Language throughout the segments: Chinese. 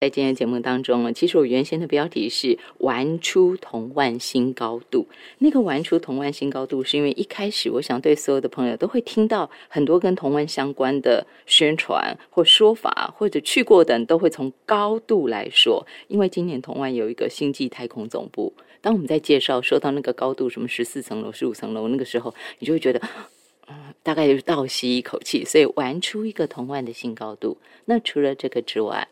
在今天节目当中呢，其实我原先的标题是“玩出同万新高度”。那个“玩出同万新高度”，是因为一开始我想对所有的朋友都会听到很多跟同万相关的宣传或说法，或者去过的人都会从高度来说。因为今年同万有一个星际太空总部，当我们在介绍说到那个高度，什么十四层楼、十五层楼，那个时候你就会觉得，嗯，大概就是倒吸一口气。所以玩出一个同万的新高度。那除了这个之外，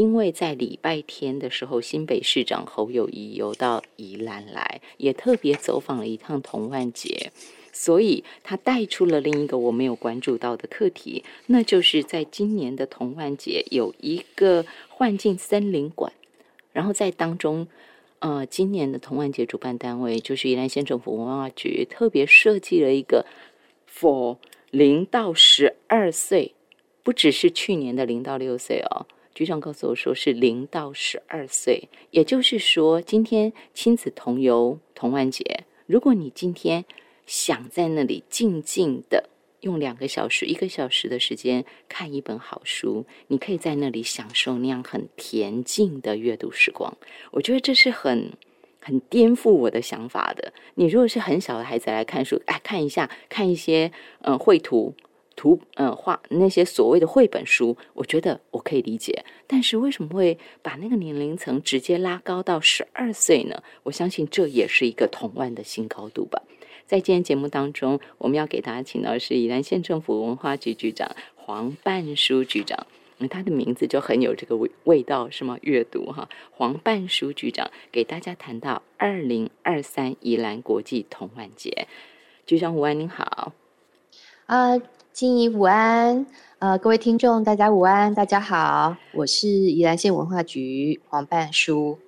因为在礼拜天的时候，新北市长侯友谊有到宜兰来，也特别走访了一趟童万节，所以他带出了另一个我没有关注到的课题，那就是在今年的童万节有一个幻境森林馆，然后在当中，呃，今年的童万节主办单位就是宜兰县政府文化局特别设计了一个 for 零到十二岁，不只是去年的零到六岁哦。局长告诉我说是零到十二岁，也就是说，今天亲子同游童玩节，如果你今天想在那里静静的用两个小时、一个小时的时间看一本好书，你可以在那里享受那样很恬静的阅读时光。我觉得这是很很颠覆我的想法的。你如果是很小的孩子来看书，哎，看一下，看一些嗯绘图。图嗯画那些所谓的绘本书，我觉得我可以理解，但是为什么会把那个年龄层直接拉高到十二岁呢？我相信这也是一个童万的新高度吧。在今天节目当中，我们要给大家请到的是宜兰县政府文化局局长黄半书局长，他的名字就很有这个味味道，是吗？阅读哈，黄半书局长给大家谈到二零二三宜兰国际童玩节，局长午安，您好，啊。金怡午安，呃，各位听众，大家午安，大家好，我是宜兰县文化局黄半书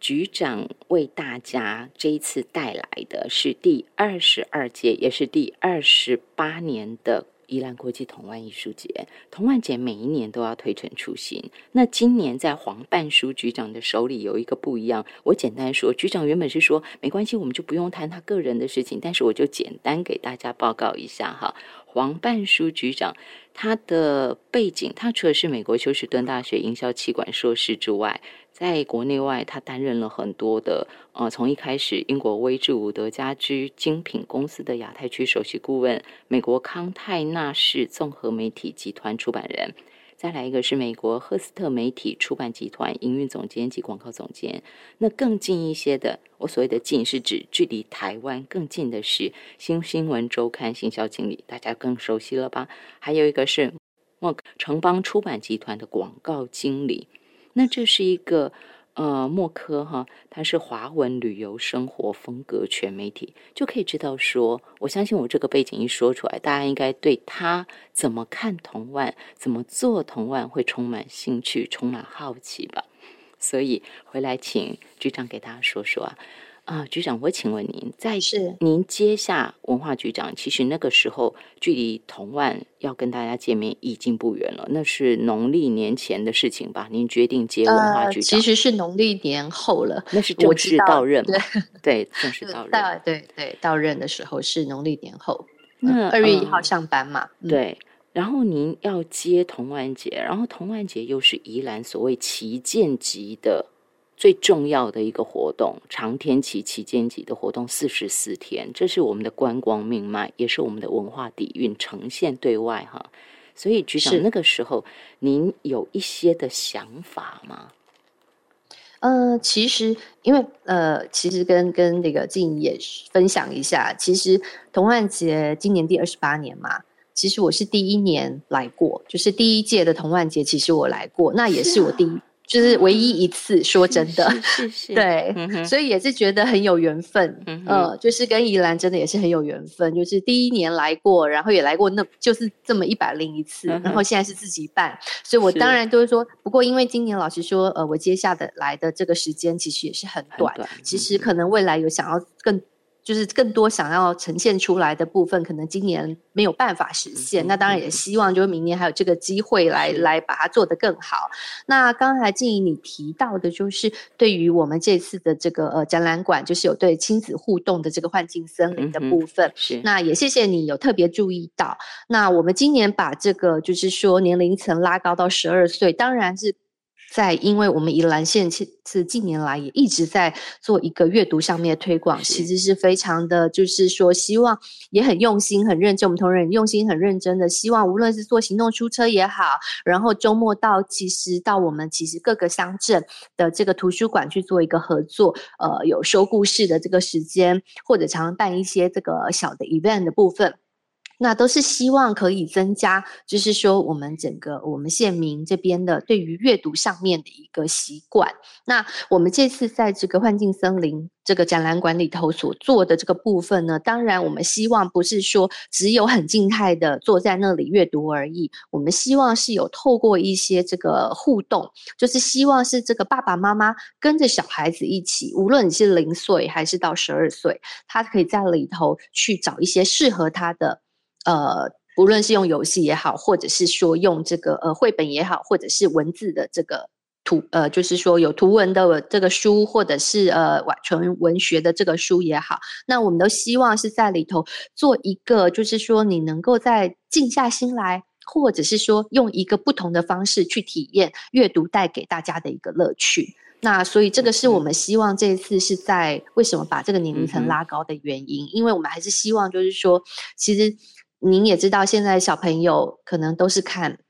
局长，为大家这一次带来的是第二十二届，也是第二十八年的。宜兰国际童玩艺术节，童玩节每一年都要推陈出新。那今年在黄半书局长的手里有一个不一样。我简单说，局长原本是说没关系，我们就不用谈他个人的事情，但是我就简单给大家报告一下哈。黄半书局长他的背景，他除了是美国休斯顿大学营销气管硕士之外。在国内外，他担任了很多的，呃，从一开始英国威治伍德家居精品公司的亚太区首席顾问，美国康泰纳仕综合媒体集团出版人，再来一个是美国赫斯特媒体出版集团营运总监及广告总监。那更近一些的，我所谓的近是指距离台湾更近的是新新闻周刊行销经理，大家更熟悉了吧？还有一个是莫城邦出版集团的广告经理。那这是一个呃，莫科哈，他是华文旅游生活风格全媒体，就可以知道说，我相信我这个背景一说出来，大家应该对他怎么看同万，怎么做同万会充满兴趣，充满好奇吧。所以回来请局长给大家说说啊。啊，局长，我请问您，在您接下文化局长，其实那个时候距离同万要跟大家见面已经不远了，那是农历年前的事情吧？您决定接文化局长，其实是农历年后了，那是 正式到任，对对，正式到任，对对，到任的时候是农历年后，那二月一号上班嘛？对，然后您要接同万节，然后同万节又是宜兰所谓旗舰级的。最重要的一个活动，长天期期间级的活动，四十四天，这是我们的观光命脉，也是我们的文化底蕴呈现对外哈。所以局长那个时候，您有一些的想法吗？呃，其实因为呃，其实跟跟那个静也分享一下，其实童万节今年第二十八年嘛，其实我是第一年来过，就是第一届的童万节，其实我来过，那也是我第一。就是唯一一次，说真的，对，所以也是觉得很有缘分，嗯，就是跟宜兰真的也是很有缘分，就是第一年来过，然后也来过，那就是这么一百零一次，然后现在是自己办，所以我当然都是说，不过因为今年老实说，呃，我接下的来的这个时间其实也是很短，其实可能未来有想要更。就是更多想要呈现出来的部分，可能今年没有办法实现。那当然也希望，就是明年还有这个机会来来把它做得更好。那刚才静怡你提到的，就是对于我们这次的这个呃展览馆，就是有对亲子互动的这个幻境森林的部分。是。那也谢谢你有特别注意到。那我们今年把这个就是说年龄层拉高到十二岁，当然是。在，因为我们宜兰县其是近年来也一直在做一个阅读上面的推广，其实是非常的，就是说希望也很用心、很认真。我们同仁用心、很认真的，希望无论是做行动出车也好，然后周末到其实到我们其实各个乡镇的这个图书馆去做一个合作，呃，有说故事的这个时间，或者常常办一些这个小的 event 的部分。那都是希望可以增加，就是说我们整个我们县民这边的对于阅读上面的一个习惯。那我们这次在这个幻境森林这个展览馆里头所做的这个部分呢，当然我们希望不是说只有很静态的坐在那里阅读而已，我们希望是有透过一些这个互动，就是希望是这个爸爸妈妈跟着小孩子一起，无论你是零岁还是到十二岁，他可以在里头去找一些适合他的。呃，不论是用游戏也好，或者是说用这个呃绘本也好，或者是文字的这个图呃，就是说有图文的这个书，或者是呃纯文学的这个书也好，那我们都希望是在里头做一个，就是说你能够在静下心来，或者是说用一个不同的方式去体验阅读带给大家的一个乐趣。那所以这个是我们希望这一次是在为什么把这个年龄层拉高的原因，因为我们还是希望就是说，其实。您也知道，现在小朋友可能都是看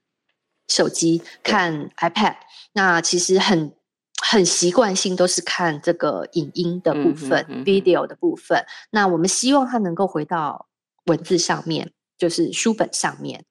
手机、看 iPad，那其实很很习惯性都是看这个影音的部分、video 的部分。那我们希望他能够回到文字上面，就是书本上面。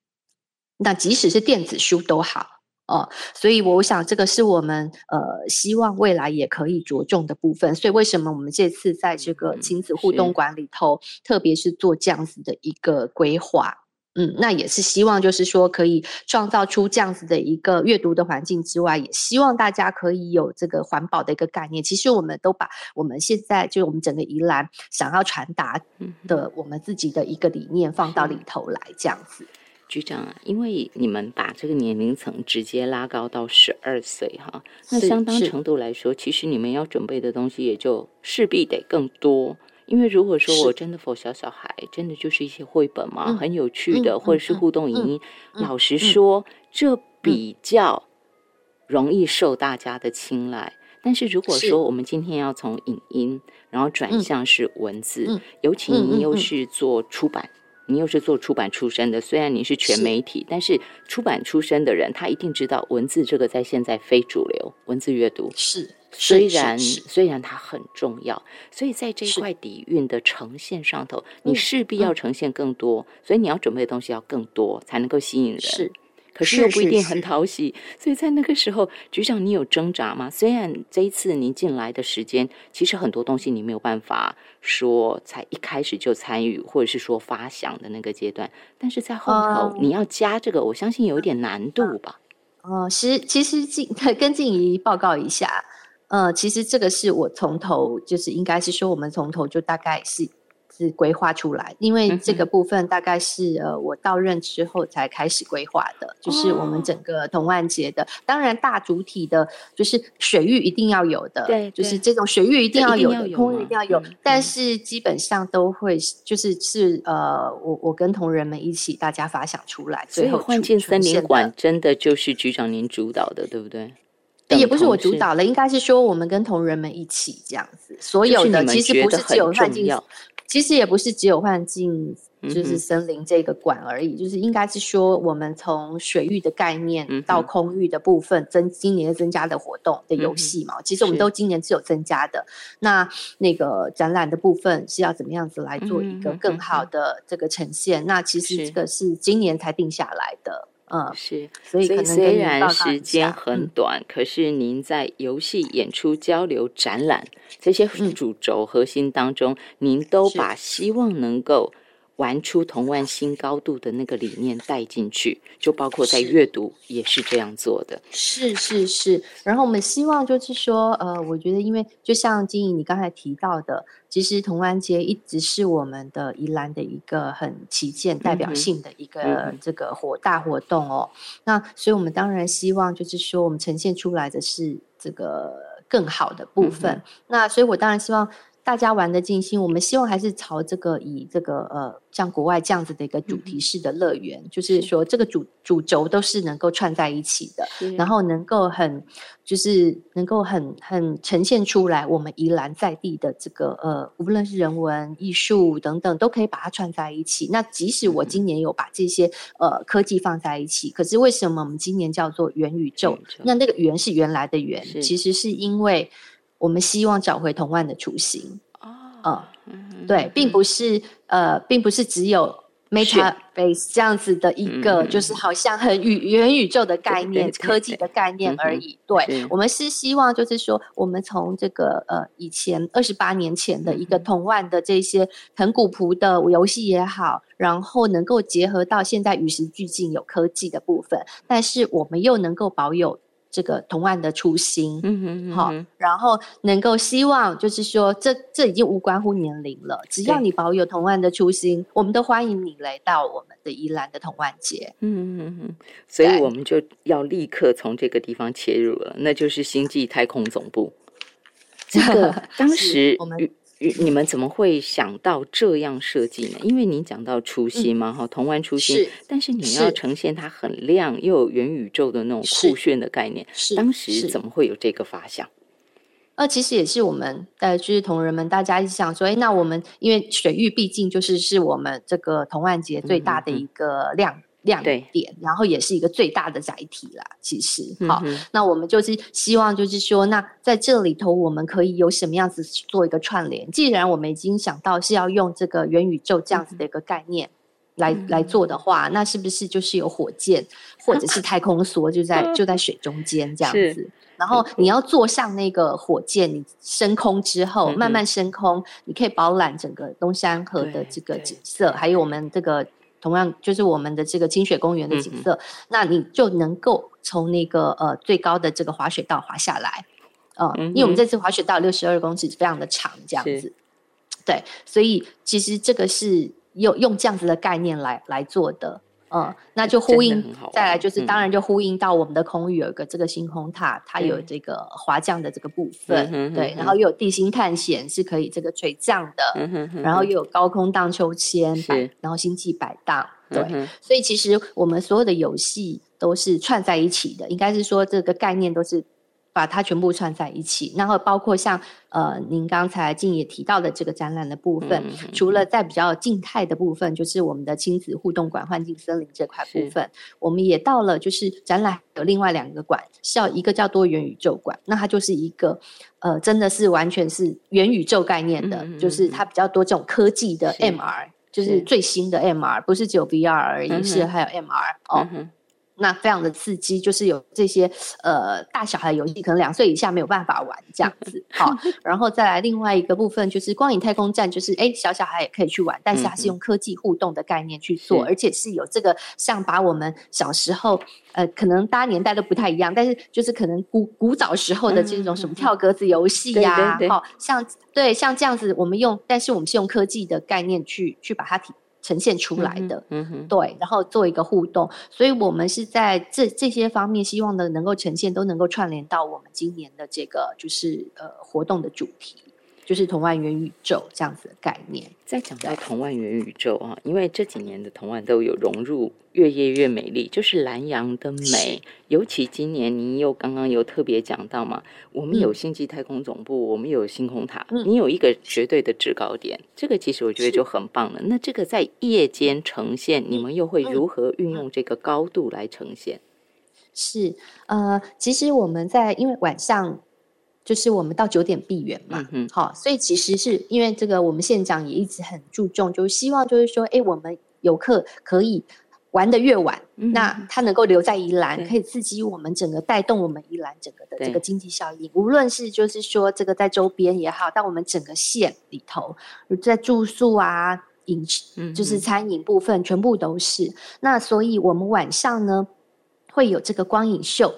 那即使是电子书都好。哦，所以我想这个是我们呃希望未来也可以着重的部分。所以为什么我们这次在这个亲子互动馆里头，特别是做这样子的一个规划，嗯，那也是希望就是说可以创造出这样子的一个阅读的环境之外，也希望大家可以有这个环保的一个概念。其实我们都把我们现在就是我们整个宜兰想要传达的我们自己的一个理念放到里头来，这样子。局长啊，因为你们把这个年龄层直接拉高到十二岁哈，那相当程度来说，其实你们要准备的东西也就势必得更多。因为如果说我真的否小小孩，真的就是一些绘本嘛，很有趣的，或者是互动影音，老实说，这比较容易受大家的青睐。但是如果说我们今天要从影音，然后转向是文字，尤其您又是做出版。你又是做出版出身的，虽然你是全媒体，但是出版出身的人，他一定知道文字这个在现在非主流，文字阅读是虽然虽然它很重要，所以在这一块底蕴的呈现上头，你势必要呈现更多，所以你要准备的东西要更多，才能够吸引人。是。可是又不一定很讨喜，所以在那个时候，局长，你有挣扎吗？虽然这一次您进来的时间，其实很多东西你没有办法说才一开始就参与，或者是说发想的那个阶段，但是在后头你要加这个，我相信有一点难度吧？哦，其实其实静 跟静怡报告一下，呃，其实这个是我从头就是应该是说，我们从头就大概是。是规划出来，因为这个部分大概是呃我到任之后才开始规划的，就是我们整个同万节的，当然大主体的就是水域一定要有的，对，就是这种水域一定要有的，空域一定要有，但是基本上都会就是是呃我我跟同仁们一起大家发想出来，所以幻境森林馆真的就是局长您主导的，对不对？也不是我主导了，应该是说我们跟同仁们一起这样子，所有的其实不是只有幻境。其实也不是只有幻境，就是森林这个馆而已，就是应该是说，我们从水域的概念到空域的部分增，今年增加的活动的游戏嘛，其实我们都今年是有增加的。那那个展览的部分是要怎么样子来做一个更好的这个呈现？那其实这个是今年才定下来的。嗯，是，所以虽然时间很短，可是您在游戏、演出、交流、展览这些主轴核心当中，您都把希望能够。玩出同万新高度的那个理念带进去，就包括在阅读也是这样做的。是是是，然后我们希望就是说，呃，我觉得因为就像金颖你刚才提到的，其实同湾街一直是我们的宜兰的一个很旗舰、代表性的一个这个活大活动哦。那所以我们当然希望就是说，我们呈现出来的是这个更好的部分。那所以我当然希望。大家玩的尽兴，我们希望还是朝这个以这个呃，像国外这样子的一个主题式的乐园，就是说这个主主轴都是能够串在一起的，然后能够很就是能够很很呈现出来我们宜兰在地的这个呃，无论是人文、艺术等等，都可以把它串在一起。那即使我今年有把这些呃科技放在一起，可是为什么我们今年叫做元宇宙？那那个元是原来的元，其实是因为。我们希望找回童万的雏形哦，嗯，对，并不是呃，并不是只有 Meta Base 这样子的一个，就是好像很宇元宇宙的概念、科技的概念而已。对，我们是希望就是说，我们从这个呃以前二十八年前的一个童万的这些很古朴的游戏也好，然后能够结合到现在与时俱进有科技的部分，但是我们又能够保有。这个同案的初心，嗯哼，好，然后能够希望就是说，这这已经无关乎年龄了，只要你保有同案的初心，我们都欢迎你来到我们的宜兰的同案节，嗯嗯嗯，所以我们就要立刻从这个地方切入了，那就是星际太空总部。这个 当时我们。你们怎么会想到这样设计呢？因为您讲到初心嘛，哈，童玩初心，但是你要呈现它很亮又有元宇宙的那种酷炫的概念，当时怎么会有这个发想？呃，其实也是我们呃，就是同仁们大家一直想说，哎，那我们因为水域毕竟就是是我们这个童玩节最大的一个亮。亮点，然后也是一个最大的载体啦。其实，好，那我们就是希望，就是说，那在这里头，我们可以有什么样子做一个串联？既然我们已经想到是要用这个元宇宙这样子的一个概念来来做的话，那是不是就是有火箭或者是太空梭就在 就在水中间这样子？然后你要坐上那个火箭，你升空之后慢慢升空，你可以饱览整个东山河的这个景色，还有我们这个。同样就是我们的这个清水公园的景色，那你就能够从那个呃最高的这个滑雪道滑下来，呃，因为我们这次滑雪道六十二公尺，非常的长，这样子，对，所以其实这个是用用这样子的概念来来做的。嗯，那就呼应，再来就是当然就呼应到我们的空域有一个这个星空塔，它有这个滑降的这个部分，对，然后又有地心探险是可以这个垂降的，然后又有高空荡秋千，然后星际摆荡，对，所以其实我们所有的游戏都是串在一起的，应该是说这个概念都是。把它全部串在一起，然后包括像呃，您刚才静也提到的这个展览的部分，除了在比较静态的部分，就是我们的亲子互动馆、幻境森林这块部分，我们也到了就是展览有另外两个馆，叫一个叫多元宇宙馆，那它就是一个呃，真的是完全是元宇宙概念的，就是它比较多这种科技的 MR，就是最新的 MR，不是只有 VR 而已，是还有 MR 哦。那非常的刺激，就是有这些呃大小孩游戏，可能两岁以下没有办法玩这样子。好，然后再来另外一个部分，就是光影太空站，就是哎小小孩也可以去玩，但是它是用科技互动的概念去做，而且是有这个像把我们小时候呃可能大家年代都不太一样，但是就是可能古古早时候的这种什么跳格子游戏呀，好像对像这样子，我们用，但是我们是用科技的概念去去把它提。呈现出来的，嗯哼，对，然后做一个互动，所以我们是在这这些方面，希望的能够呈现，都能够串联到我们今年的这个就是呃活动的主题。就是同万元宇宙这样子的概念。再讲到同万元宇宙啊，因为这几年的同万都有融入越夜越美丽，就是蓝洋的美。尤其今年，您又刚刚有特别讲到嘛，我们有星际太空总部，我们有星空塔，你有一个绝对的制高点，这个其实我觉得就很棒了。那这个在夜间呈现，你们又会如何运用这个高度来呈现？是呃，其实我们在因为晚上。就是我们到九点闭园嘛，好，所以其实是因为这个，我们县长也一直很注重，就是希望就是说，哎，我们游客可以玩的越晚，那他能够留在宜兰，可以刺激我们整个带动我们宜兰整个的这个经济效益。无论是就是说这个在周边也好，到我们整个县里头，在住宿啊、饮食，就是餐饮部分，全部都是。那所以我们晚上呢会有这个光影秀。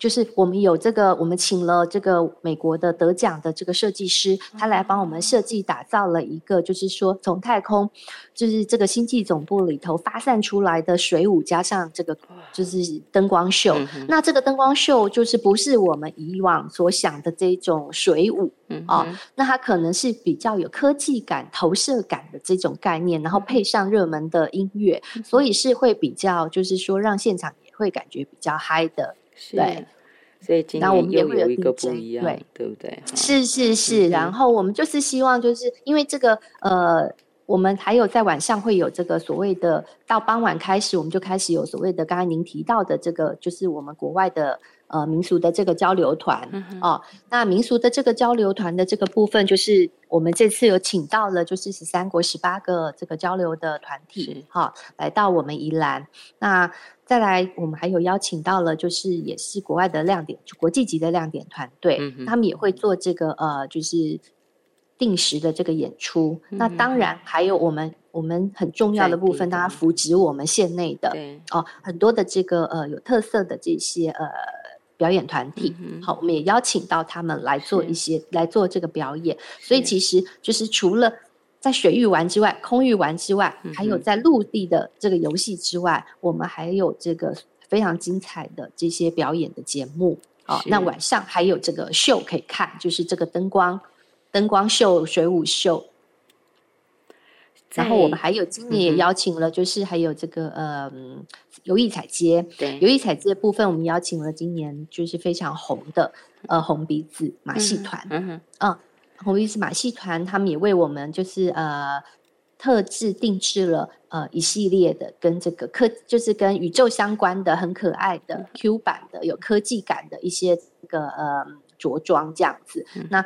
就是我们有这个，我们请了这个美国的得奖的这个设计师，他来帮我们设计打造了一个，就是说从太空，就是这个星际总部里头发散出来的水舞，加上这个就是灯光秀。那这个灯光秀就是不是我们以往所想的这种水舞哦，那它可能是比较有科技感、投射感的这种概念，然后配上热门的音乐，所以是会比较，就是说让现场也会感觉比较嗨的。对，所以今年又有一个不一样，对。不对？是。是是，然后我们就是希望，就是因为这个呃，我们还有在晚上会有这个所谓的，到傍晚开始，我们就开始有所谓的刚才您提到的这个，就是我们国外的呃民俗的这个交流团哦。那民俗的这个交流团的这个部分，就是我们这次有请到了，就是十三国十八个这个交流的团体，哈，来到我们宜兰那。再来，我们还有邀请到了，就是也是国外的亮点，就国际级的亮点团队，他们也会做这个呃，就是定时的这个演出。那当然还有我们我们很重要的部分，大家扶植我们县内的哦，很多的这个呃有特色的这些呃表演团体。好，我们也邀请到他们来做一些来做这个表演。所以其实就是除了。在水域玩之外，空域玩之外，还有在陆地的这个游戏之外，我们还有这个非常精彩的这些表演的节目。哦，那晚上还有这个秀可以看，就是这个灯光灯光秀、水舞秀。然后我们还有今年也邀请了，就是还有这个呃游艺彩街。对，游艺彩街部分，我们邀请了今年就是非常红的呃红鼻子马戏团。嗯哼，嗯。红鼻子马戏团，他们也为我们就是呃特制定制了呃一系列的跟这个科就是跟宇宙相关的很可爱的 Q 版的有科技感的一些这个呃着装这样子。那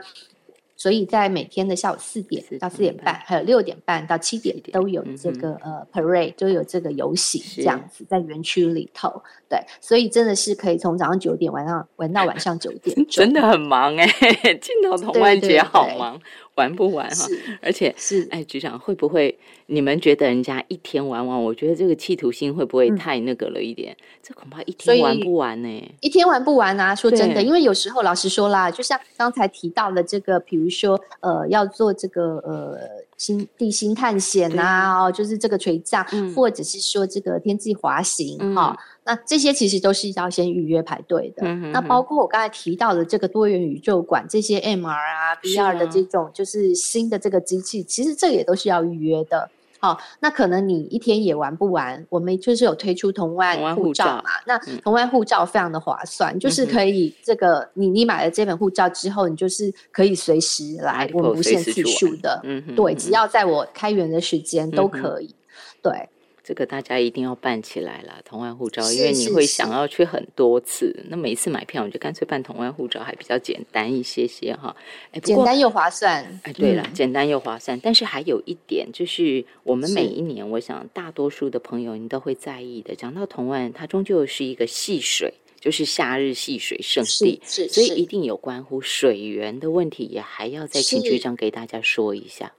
所以在每天的下午四点到四点半，还有六点半到七点都有这个呃 parade，都有这个游行这样子在园区里头。对，所以真的是可以从早上九点玩到玩到晚上九点，真的很忙哎！进到童万节好忙。玩不完哈？而且是哎，局长会不会？你们觉得人家一天玩完，我觉得这个企图心会不会太那个了一点？这恐怕一天玩不完呢。一天玩不完啊！说真的，因为有时候老实说啦，就像刚才提到的这个，比如说呃，要做这个呃星地心探险呐，哦，就是这个垂降，或者是说这个天际滑行哈。那这些其实都是要先预约排队的。那包括我刚才提到的这个多元宇宙馆，这些 MR 啊、VR 的这种，就是新的这个机器，其实这也都是要预约的。好，那可能你一天也玩不完。我们就是有推出同外护照嘛，那同外护照非常的划算，就是可以这个你你买了这本护照之后，你就是可以随时来，我们无限次数的，对，只要在我开园的时间都可以，对。这个大家一定要办起来了，同湾护照，因为你会想要去很多次。那每一次买票，我就干脆办同湾护照，还比较简单一些些哈。哎，简单又划算。哎，对了，简单又划算。但是还有一点，就是我们每一年，我想大多数的朋友你都会在意的。讲到同湾，它终究是一个戏水，就是夏日戏水圣地，是，所以一定有关乎水源的问题，也还要再请局长给大家说一下。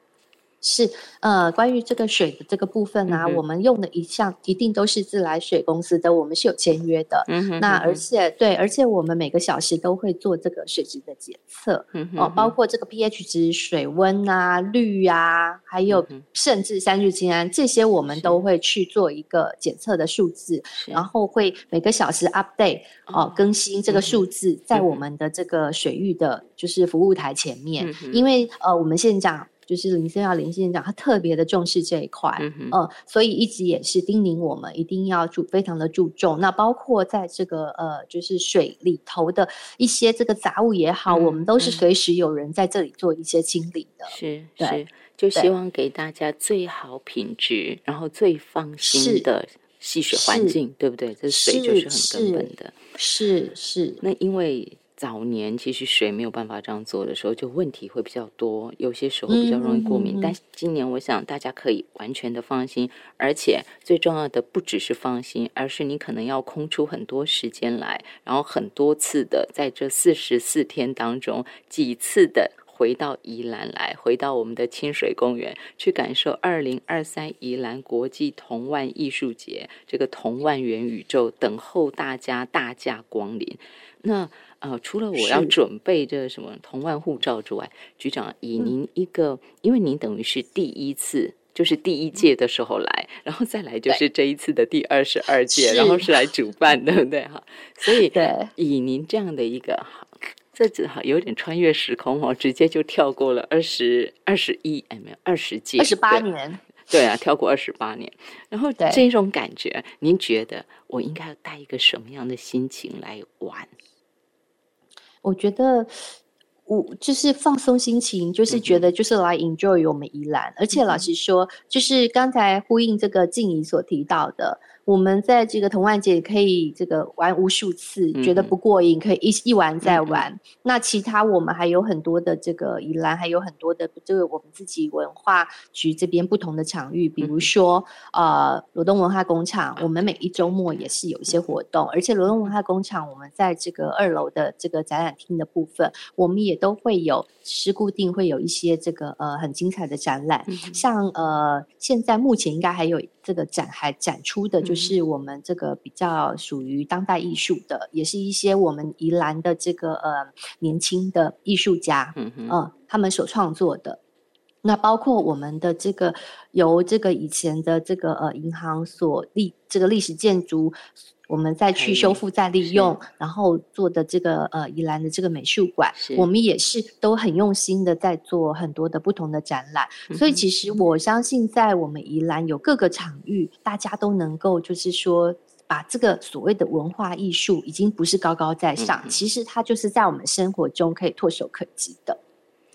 是，呃，关于这个水的这个部分呢，我们用的一项一定都是自来水公司的，我们是有签约的。嗯哼。那而且对，而且我们每个小时都会做这个水质的检测，哦，包括这个 pH 值、水温啊、氯啊，还有甚至三聚氰胺这些，我们都会去做一个检测的数字，然后会每个小时 update 哦，更新这个数字在我们的这个水域的，就是服务台前面，因为呃，我们县长。就是林森耀林县长，他特别的重视这一块，嗯，所以一直也是叮咛我们一定要注非常的注重。那包括在这个呃，就是水里头的一些这个杂物也好，我们都是随时有人在这里做一些清理的。是，是，就希望给大家最好品质，然后最放心的戏水环境，对不对？这水就是很根本的。是是，那因为。早年其实水没有办法这样做的时候，就问题会比较多，有些时候比较容易过敏。但今年我想大家可以完全的放心，而且最重要的不只是放心，而是你可能要空出很多时间来，然后很多次的在这四十四天当中几次的回到宜兰来，回到我们的清水公园去感受二零二三宜兰国际童万艺术节这个童万元宇宙，等候大家大驾光临。那呃，除了我要准备这什么同万护照之外，局长以您一个，因为您等于是第一次。就是第一届的时候来，然后再来就是这一次的第二十二届，然后是。来主办，对不对哈？所以对，以您这样的一个，这只哈有点穿越时空哦，直接就跳过了二十二十一，哎没有二十届，二十八年，对啊，跳过二十八年，然后这种感觉，您觉得我应该要带一个什么样的心情来玩？我觉得。我就是放松心情，就是觉得就是来 enjoy 我们宜兰，而且老实说，就是刚才呼应这个静怡所提到的，我们在这个童万节可以这个玩无数次，觉得不过瘾，可以一一玩再玩。那其他我们还有很多的这个宜兰，还有很多的这个我们自己文化局这边不同的场域，比如说呃罗东文化工厂，我们每一周末也是有一些活动，而且罗东文化工厂我们在这个二楼的这个展览厅的部分，我们也都会有是固定会有一些这个呃很精彩的展览，像呃现在目前应该还有这个展还展出的，就是我们这个比较属于当代艺术的，也是一些我们宜兰的这个呃年轻的艺术家，嗯哼，嗯，他们所创作的。那包括我们的这个由这个以前的这个呃银行所历这个历史建筑，我们再去修复再利用，然后做的这个呃宜兰的这个美术馆，我们也是都很用心的在做很多的不同的展览。所以其实我相信，在我们宜兰有各个场域，大家都能够就是说。把这个所谓的文化艺术，已经不是高高在上，嗯其实它就是在我们生活中可以唾手可及的。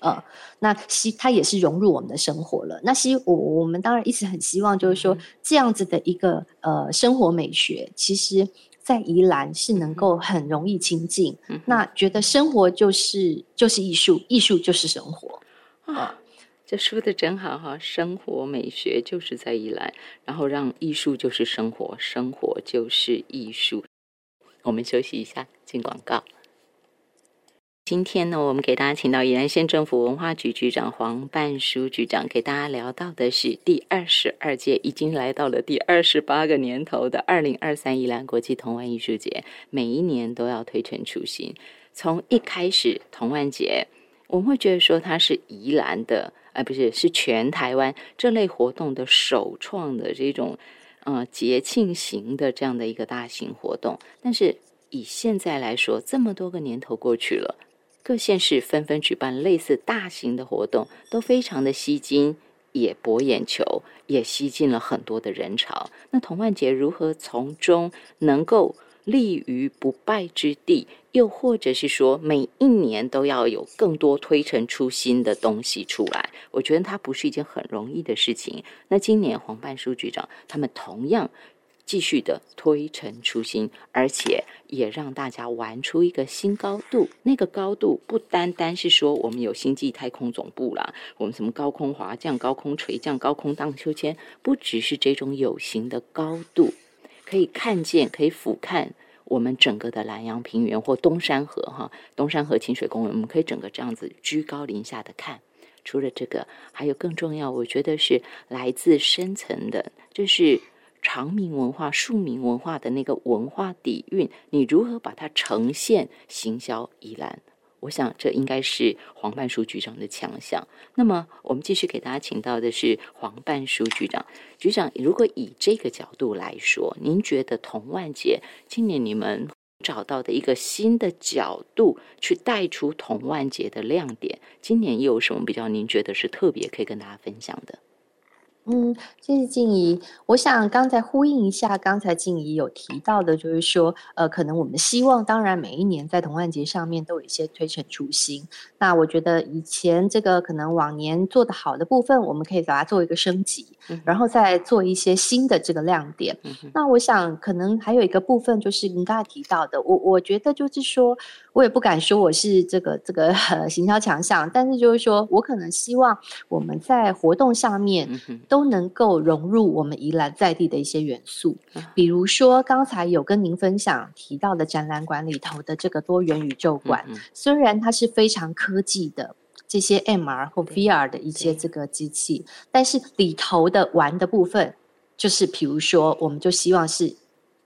呃，那希它也是融入我们的生活了。那希我我们当然一直很希望，就是说这样子的一个呃生活美学，其实在宜兰是能够很容易亲近。嗯那觉得生活就是就是艺术，艺术就是生活。啊，这说的真好哈！生活美学就是在宜兰，然后让艺术就是生活，生活就是艺术。我们休息一下，进广告。今天呢，我们给大家请到宜兰县政府文化局局长黄半书局长，给大家聊到的是第二十二届，已经来到了第二十八个年头的二零二三宜兰国际童玩艺术节，每一年都要推陈出新。从一开始童玩节，我们会觉得说它是宜兰的，而、不是是全台湾这类活动的首创的这种呃节庆型的这样的一个大型活动。但是以现在来说，这么多个年头过去了。各县市纷纷举办类似大型的活动，都非常的吸睛，也博眼球，也吸进了很多的人潮。那童万杰如何从中能够立于不败之地，又或者是说每一年都要有更多推陈出新的东西出来？我觉得它不是一件很容易的事情。那今年黄办书局长他们同样。继续的推陈出新，而且也让大家玩出一个新高度。那个高度不单单是说我们有星际太空总部啦，我们什么高空滑降、高空垂降、高空荡秋千，不只是这种有形的高度，可以看见、可以俯瞰我们整个的南洋平原或东山河哈，东山河清水公园，我们可以整个这样子居高临下的看。除了这个，还有更重要，我觉得是来自深层的，就是。长明文化、庶民文化的那个文化底蕴，你如何把它呈现、行销宜兰？我想这应该是黄半书局长的强项。那么，我们继续给大家请到的是黄半书局长。局长，如果以这个角度来说，您觉得童万节今年你们找到的一个新的角度，去带出童万节的亮点，今年又有什么比较您觉得是特别可以跟大家分享的？嗯，谢谢静怡。我想刚才呼应一下，刚才静怡有提到的，就是说，呃，可能我们希望，当然每一年在同万节上面都有一些推陈出新。那我觉得以前这个可能往年做的好的部分，我们可以把它做一个升级，嗯然后再做一些新的这个亮点。嗯那我想可能还有一个部分，就是您刚才提到的，我我觉得就是说，我也不敢说我是这个这个、呃、行销强项，但是就是说我可能希望我们在活动上面。嗯哼，都能够融入我们宜兰在地的一些元素。啊，比如说刚才有跟您分享提到的展览馆里头的这个多元宇宙馆，虽然它是非常科技的这些 MR 或 VR 的一些这个机器，但是里头的玩的部分，就是比如说，我们就希望是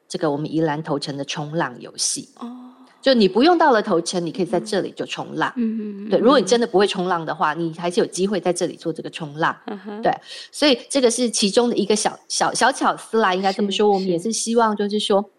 这个我们宜兰头城的冲浪游戏。哦，就你不用到了头城，你可以在这里就冲浪。嗯嗯对，如果你真的不会冲浪的话，你还是有机会在这里做这个冲浪。嗯对，所以这个是其中的一个小小小巧思啦，应该这么说。我们也是是希望，就是说。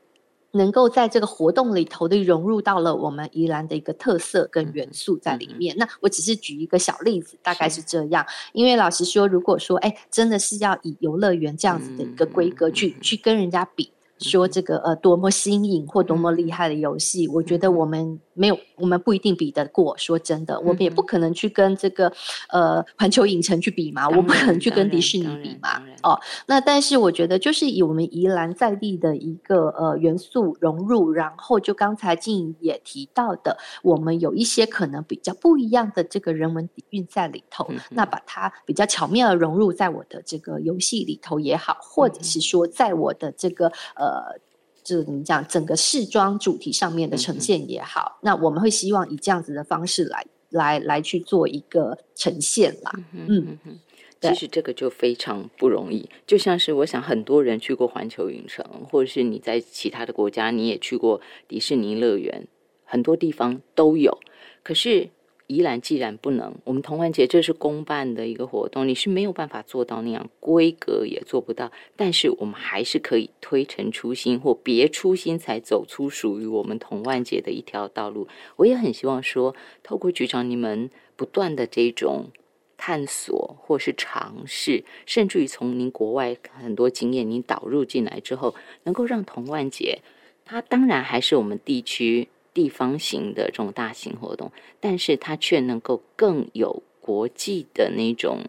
能够在这个活动里头的融入到了我们宜兰的一个特色跟元素在里面。那我只是举一个小例子，大概是是这样。因为老实说，如果说哎，真的是要以游乐园这样子的一个规格去、去跟人家比，说这个呃多么新颖或多么厉害的游戏，我觉得我们没有，我们不一定比得过。说真的，我们也不可能去跟这个呃环球影城去比嘛，我不可能去跟迪士尼比嘛。哦，那但是我觉得就是以我们宜兰在地的一个呃元素融入，然后就刚才静也提到的，我们有一些可能比较不一样的这个人文底蕴在里头，嗯那把它比较巧妙的融入在我的这个游戏里头也好，或者是说在我的这个呃。这怎么讲？整个试装主题上面的呈现也好，那我们会希望以这样子的方式来来来去做一个呈现啦。嗯嗯嗯，对其实这个就非常不容易，就像是我想很多人去过环球影城，或者是你在其他的国家你也去过迪士尼乐园，很多地方都有，可是。宜兰既然不能，我们同欢节这是公办的一个活动，你是没有办法做到那样规格也做不到，但是我们还是可以推陈出新或别出心裁，走出属于我们同万节的一条道路。我也很希望说，透过局长你们不断的这种探索或是尝试，甚至于从您国外很多经验您导入进来之后，能够让同万节，它当然还是我们地区地方型的这种大型活动，但是它却能够更有国际的那种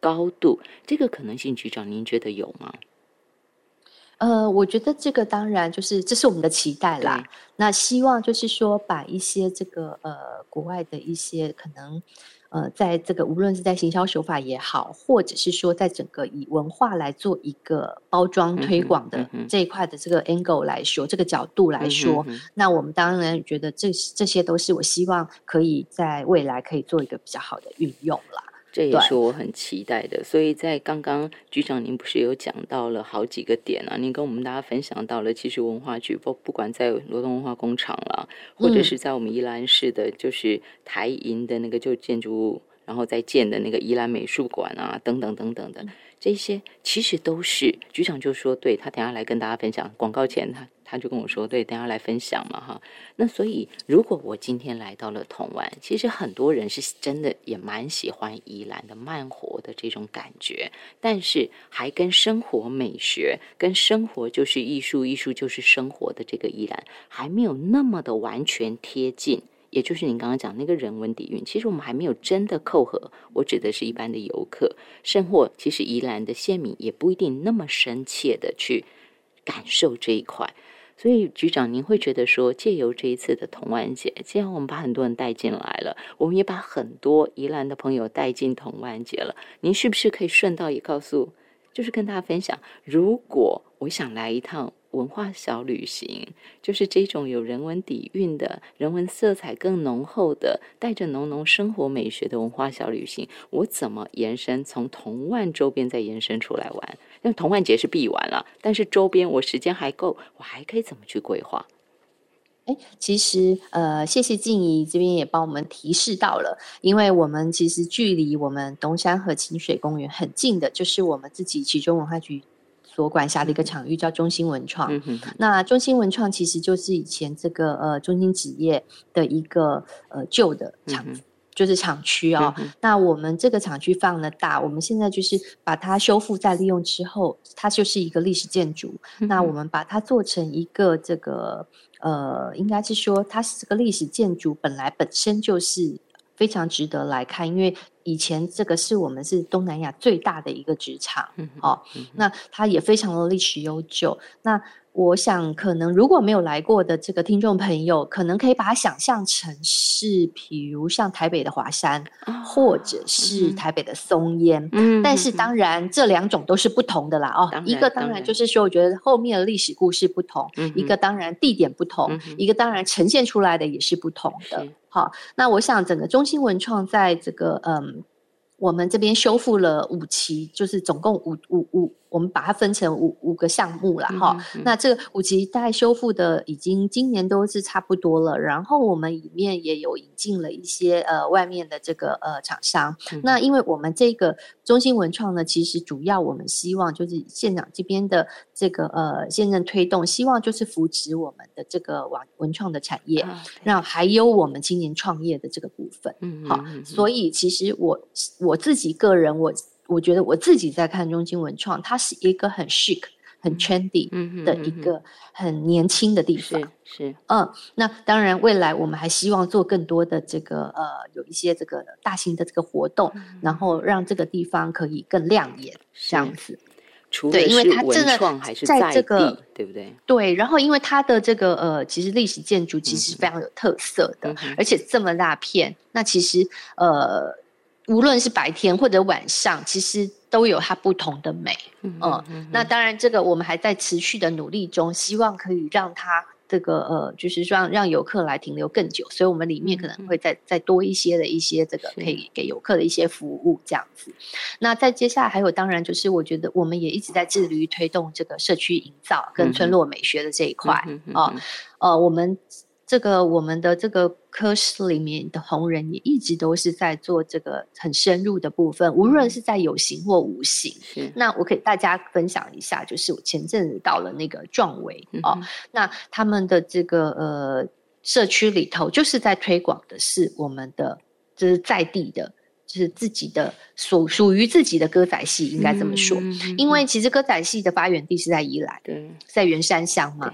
高度。这个可能性，局长您觉得有吗？呃，我觉得这个当然就是这是我们的期待啦。那希望就是说，把一些这个呃国外的一些可能呃，在这个无论是在行销手法也好，或者是说在整个以文化来做一个包装推广的这一块的这个 angle 来说，这个角度来说，那我们当然觉得这这些都是我希望可以在未来可以做一个比较好的运用啦。这也是我很期待的。所以在刚刚局长您不是有讲到了好几个点啊？您跟我们大家分享到了，其实文化局不不管在罗东文化工厂啦，或者嗯是在我们宜兰市的，就是台银的那个旧建筑物，然后再建的那个宜兰美术馆啊，等等等等的，这些其实都是局长就说，对他等下来跟大家分享。广告前他他就跟我说，对，等一下来分享嘛哈。那所以如果我今天来到了铜湾，其实很多人是真的也蛮喜欢宜兰的慢活的这种感觉，但是还跟生活美学、跟生活就是艺术、艺术就是生活的这个宜兰还没有那么的完全贴近。也就是您刚刚讲那个人文底蕴，其实我们还没有真的扣合。我指的是一般的游客，甚或其实宜兰的县民也不一定那么深切的去感受这一块。所以，局长，您会觉得说，借由这一次的同玩节，既然我们把很多人带进来了，我们也把很多宜兰的朋友带进同玩节了，您是不是可以顺道也告诉，就是跟大家分享，如果我想来一趟文化小旅行，就是这种有人文底蕴的、人文色彩更浓厚的、带着浓浓生活美学的文化小旅行，我怎么延伸从同万周边再延伸出来玩？那同万节是必玩了，但是周边我时间还够，我还可以怎么去规划？哎，其实呃，谢谢静怡这边也帮我们提示到了，因为我们其实距离我们东山河清水公园很近的，就是我们自己其中文化局所管辖的一个场域，叫中心文创。那中心文创其实就是以前这个呃中心纸业的一个呃旧的厂。嗯就是厂区哦，嗯那我们这个厂区放的大，我们现在就是把它修复再利用之后，它就是一个历史建筑。那我们把它做成一个这个呃，应该是说它是这个历史建筑本来本身就是非常值得来看，因为以前这个是我们是东南亚最大的一个职场，嗯哦，嗯那它也非常的历史悠久。那我想，可能如果没有来过的这个听众朋友，可能可以把它想象成是，比如像台北的华山，或者是台北的松烟。嗯但是当然，这两种都是不同的啦。哦，一个当然就是说，我觉得后面的历史故事不同，嗯一个当然地点不同，嗯一个当然呈现出来的也是不同的是。好，那我想整个中心文创在这个嗯。我们这边修复了五期，就是总共五五五我们把它分成五五个项目了哈。那这个五级大概修复的已经今年都是差不多了，然后我们里面也有引进了一些呃外面的这个呃厂商。那因为我们这个中心文创呢，其实主要我们希望就是县长这边的这个呃现任推动，希望就是扶持我们的这个网文创的产业，让还有我们青年创业的这个部分。嗯，好，所以其实我我自己个人我。我觉得我自己在看中金文创，它是一个很 chic、很 trendy 的一个很年轻的地方。是，嗯，那当然，未来我们还希望做更多的这个呃，有一些这个大型的这个活动，然后让这个地方可以更亮眼，这样子。对，因为它真的在这个，对不对？对，然后因为它的这个呃，其实历史建筑其实非常有特色的，而且这么大片，那其实呃。无论是白天或者晚上，其实都有它不同的美。嗯，那当然，这个我们还在持续的努力中，希望可以让它这个呃，就是让让游客来停留更久。所以，我们里面可能会再再多一些的一些这个可以给游客的一些服务这样子。那在接下来还有，当然就是我觉得我们也一直在致力于推动这个社区营造跟村落美学的这一块啊。呃，我们。这个我们的这个科室里面的同仁也一直都是在做这个很深入的部分，无论是在有形或无形。那我可以大家分享一下，就是我前阵子到了那个壮维哦，那他们的这个呃社区里头，就是在推广的是我们的就是在地的，就是自己的属属于自己的歌仔戏，应该这么说。因为其实歌仔戏的发源地是在宜兰，在圆山乡嘛。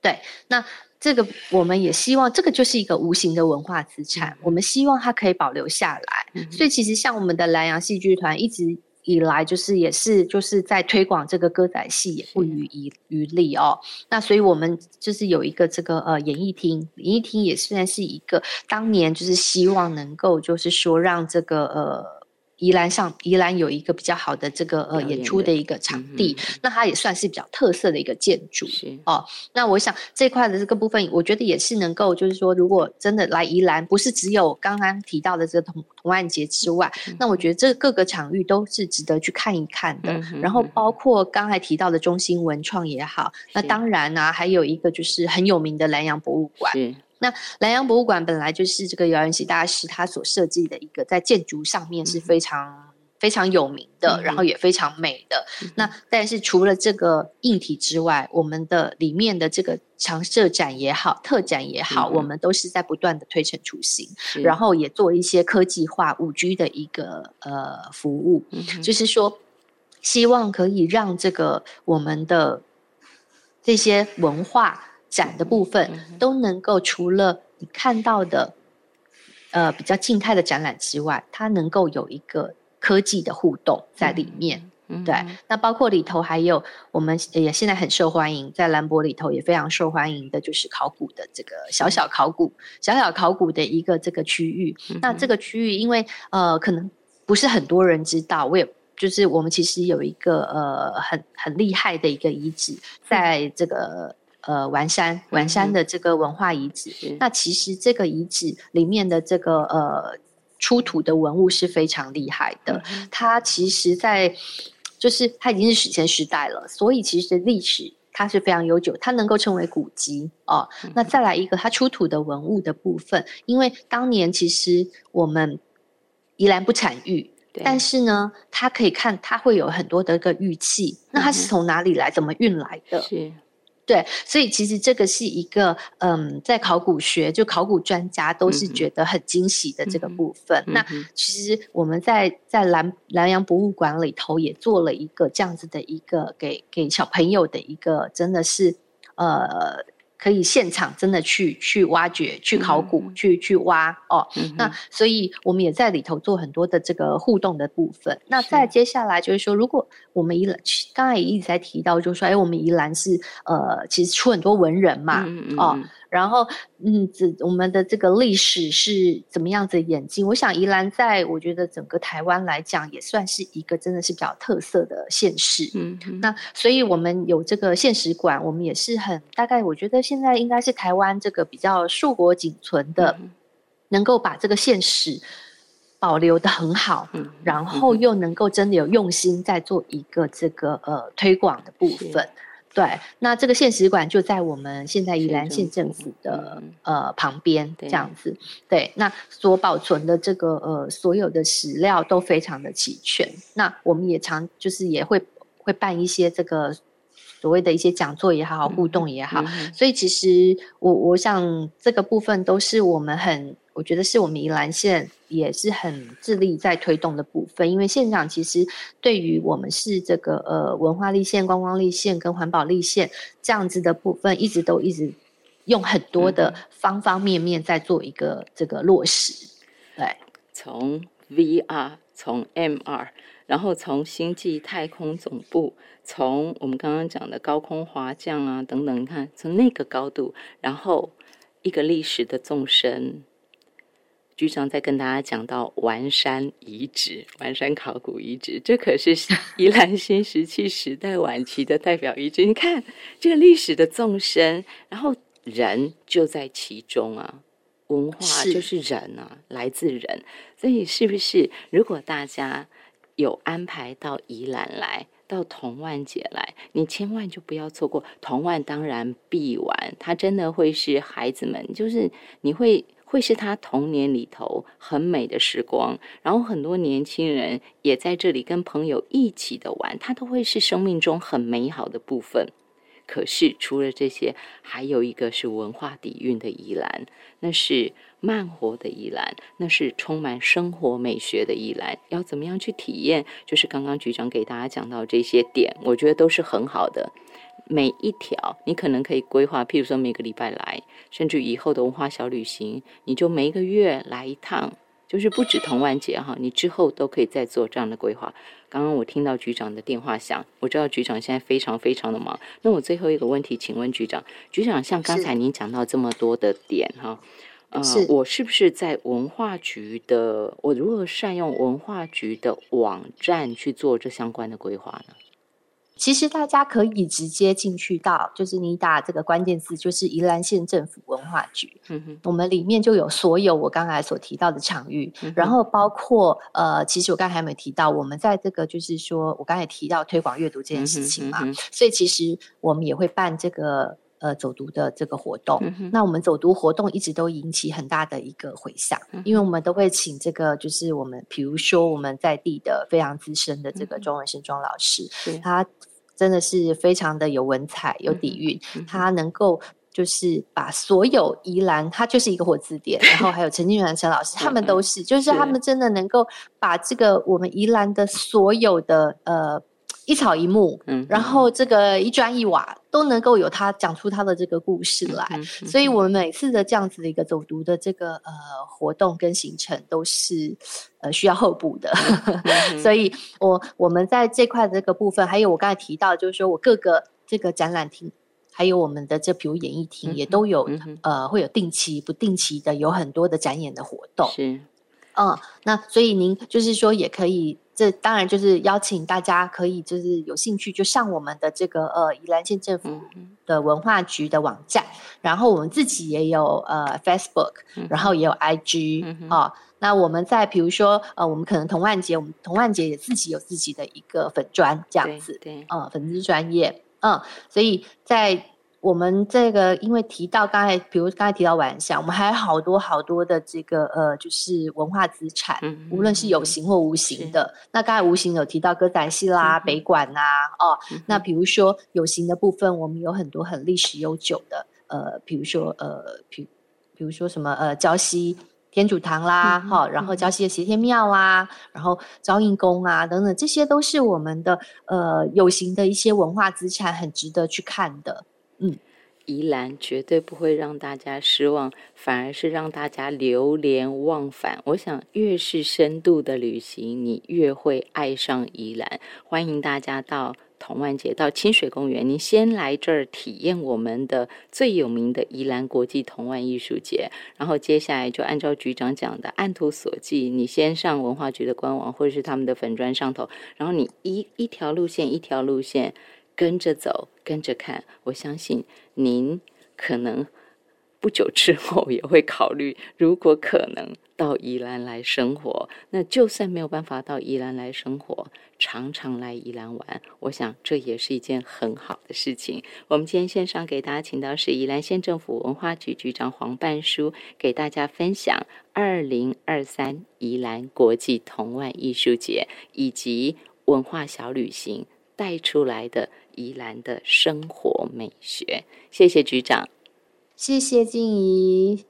对，那。这个我们也希望，这个就是一个无形的文化资产，我们希望它可以保留下来。所以其实像我们的南洋戏剧团一直以来，就是也是就是在推广这个歌仔戏，也不遗余余力哦。那所以我们就是有一个这个呃演艺厅，演艺厅也虽然是一个当年就是希望能够就是说让这个呃。宜兰上，宜兰有一个比较好的这个呃演出的一个场地，那它也算是比较特色的一个建筑哦。那我想这块的这个部分，我觉得也是能够，就是说，如果真的来宜兰，不是只有刚刚提到的这个同同案节之外，那我觉得这各个场域都是值得去看一看的。然后包括刚才提到的中心文创也好，那当然呢，还有一个就是很有名的南洋博物馆。那南洋博物馆本来就是这个姚元熙大师他所设计的一个，在建筑上面是非常非常有名的，然后也非常美的。那但是除了这个硬体之外，我们的里面的这个常设展也好，特展也好，我们都是在不断的推陈出新，然后也做一些科技化五 G 的一个呃服务，就是说希望可以让这个我们的这些文化。展的部分都能够除了你看到的，呃比较静态的展览之外，它能够有一个科技的互动在里面。对，那包括里头还有我们也现在很受欢迎，在兰博里头也非常受欢迎的，就是考古的这个小小考古、小小考古的一个这个区域。那这个区域因为呃可能不是很多人知道，我也就是我们其实有一个呃很很厉害的一个遗址，在这个。呃，完山完山的这个文化遗址，那其实这个遗址里面的这个呃出土的文物是非常厉害的。它其实，在就是它已经是史前时代了，所以其实历史它是非常悠久，它能够称为古籍哦。那再来一个，它出土的文物的部分，因为当年其实我们宜兰不产玉，但是呢，它可以看它会有很多的个玉器，那它是从哪里来，怎么运来的？是。对，所以其实这个是一个，嗯，在考古学就考古专家都是觉得很惊喜的这个部分。那其实我们在在南南洋博物馆里头也做了一个这样子的一个给给小朋友的一个，真的是呃。可以现场真的去去挖掘、去考古、去去挖哦。那所以我们也在里头做很多的这个互动的部分。那再接下来就是说，如果我们宜兰刚才也一直在提到，就是说，哎，我们宜兰是呃，其实出很多文人嘛，哦。然后，嗯，这我们的这个历史是怎么样子演进？我想宜兰在我觉得整个台湾来讲，也算是一个真的是比较特色的县市。嗯，那所以我们有这个现实馆，我们也是很大概，我觉得现在应该是台湾这个比较硕果仅存的，能够把这个现实保留的很好，嗯然后又能够真的有用心在做一个这个呃推广的部分。对，那这个现实馆就在我们现在宜兰县政府的嗯呃旁边这样子。对，那所保存的这个呃所有的史料都非常的齐全。那我们也常就是也会会办一些这个所谓的一些讲座也好，互动也好。所以其实我我想这个部分都是我们很，我觉得是我们宜兰县也是很致力在推动的部分，因为县长其实对于我们是这个呃文化立县、观光立县跟环保立县这样子的部分，一直都一直用很多的方方面面在做一个这个落实。对，从 VR，从 MR，然后从星际太空总部，从我们刚刚讲的高空滑降啊等等，你看从那个高度，然后一个历史的纵深。局长在跟大家讲到丸山遗址、丸山考古遗址，这可是 宜兰新石器时代晚期的代表遗址。你看这个历史的纵深，然后人就在其中啊，文化就是人啊，来自人。所以是不是如果大家有安排到宜兰来？到童万节来，你千万就不要错过童万，当然必玩，它真的会是孩子们，就是你会会是他童年里头很美的时光，然后很多年轻人也在这里跟朋友一起的玩，它都会是生命中很美好的部分。可是除了这些，还有一个是文化底蕴的宜兰，那是慢活的宜兰，那是充满生活美学的宜兰。要怎么样去体验？就是刚刚局长给大家讲到这些点，我觉得都是很好的。每一条你可能可以规划，譬如说每个礼拜来，甚至以后的文化小旅行，你就每一个月来一趟，就是不止同万节哈，你之后都可以再做这样的规划。刚刚我听到局长的电话响，我知道局长现在非常非常的忙。那我最后一个问题，请问局长，局长像刚才您讲到这么多的点哈，呃，我是不是在文化局的？我如何善用文化局的网站去做这相关的规划呢？其实大家可以直接进去到，就是你打这个关键字，就是宜兰县政府文化局，嗯哼，我们里面就有所有我刚才所提到的场域，嗯然后包括呃，其实我刚才还没提到，我们在这个就是说我刚才提到推广阅读这件事情嘛，嗯哼嗯哼。所以其实我们也会办这个呃走读的这个活动。嗯那我们走读活动一直都引起很大的一个回响，嗯因为我们都会请这个就是我们比如说我们在地的非常资深的这个中文生庄老师，是他真的是非常的有文采、有底蕴，嗯他能够就是把所有宜兰，他就是一个活字典，然后还有陈金元陈老师，他们都是，就是他是们真的能够把这个我们宜兰的所有的呃一草一木，嗯，然后这个一砖一瓦都能够有他讲出他的这个故事来。所以，我们每次的这样子的一个走读的这个呃活动跟行程，都是呃需要候补的。嗯 所以我我们在这块的这个部分，还有我刚才提到，就是说我各个这个展览厅，还有我们的这比如演艺厅，也都有、呃会有定期、不定期的有很多的展演的活动。是嗯，那所以您就是说也可以，这当然就是邀请大家可以就是有兴趣就上我们的这个呃宜兰县政府的文化局的网站，然后我们自己也有呃 Facebook，嗯然后也有 IG 嗯哼。哦。那我们在比如说呃，我们可能童万节，我们童万节也自己有自己的一个粉砖这样子，对，嗯，粉丝专业，嗯，所以在我们这个，因为提到刚才，比如刚才提到晚上，我们还有好多好多的这个呃，就是文化资产，嗯无论是有形或无形的。那刚才无形有提到歌仔戏啦、嗯北管呐、哦，嗯那比如说有形的部分，我们有很多很历史悠久的，呃，比如说呃，比比如说什么呃，礁溪。天主堂啦，嗯哼哈、然后嗯礁溪的斜天庙啊，然后昭应宫啊等等，这些都是我们的呃有形的一些文化资产，很值得去看的。宜兰绝对不会让大家失望，反而是让大家流连忘返。我想，越是深度的旅行，你越会爱上宜兰。欢迎大家到同万节到清水公园，你先来这儿体验我们的最有名的宜兰国际同万艺术节，然后接下来就按照局长讲的，按图索骥，你先上文化局的官网或者是他们的粉砖上头，然后你一一条路线一条路线跟着走，跟着看，我相信您可能不久之后也会考虑，如果可能到宜兰来生活。那就算没有办法到宜兰来生活，常常来宜兰玩，我想这也是一件很好的事情。我们今天线上给大家请到是宜兰县政府文化局局长黄半书，给大家分享二零二三宜兰国际童玩艺术节以及文化小旅行带出来的宜兰的生活美学。谢谢局长。谢谢静怡。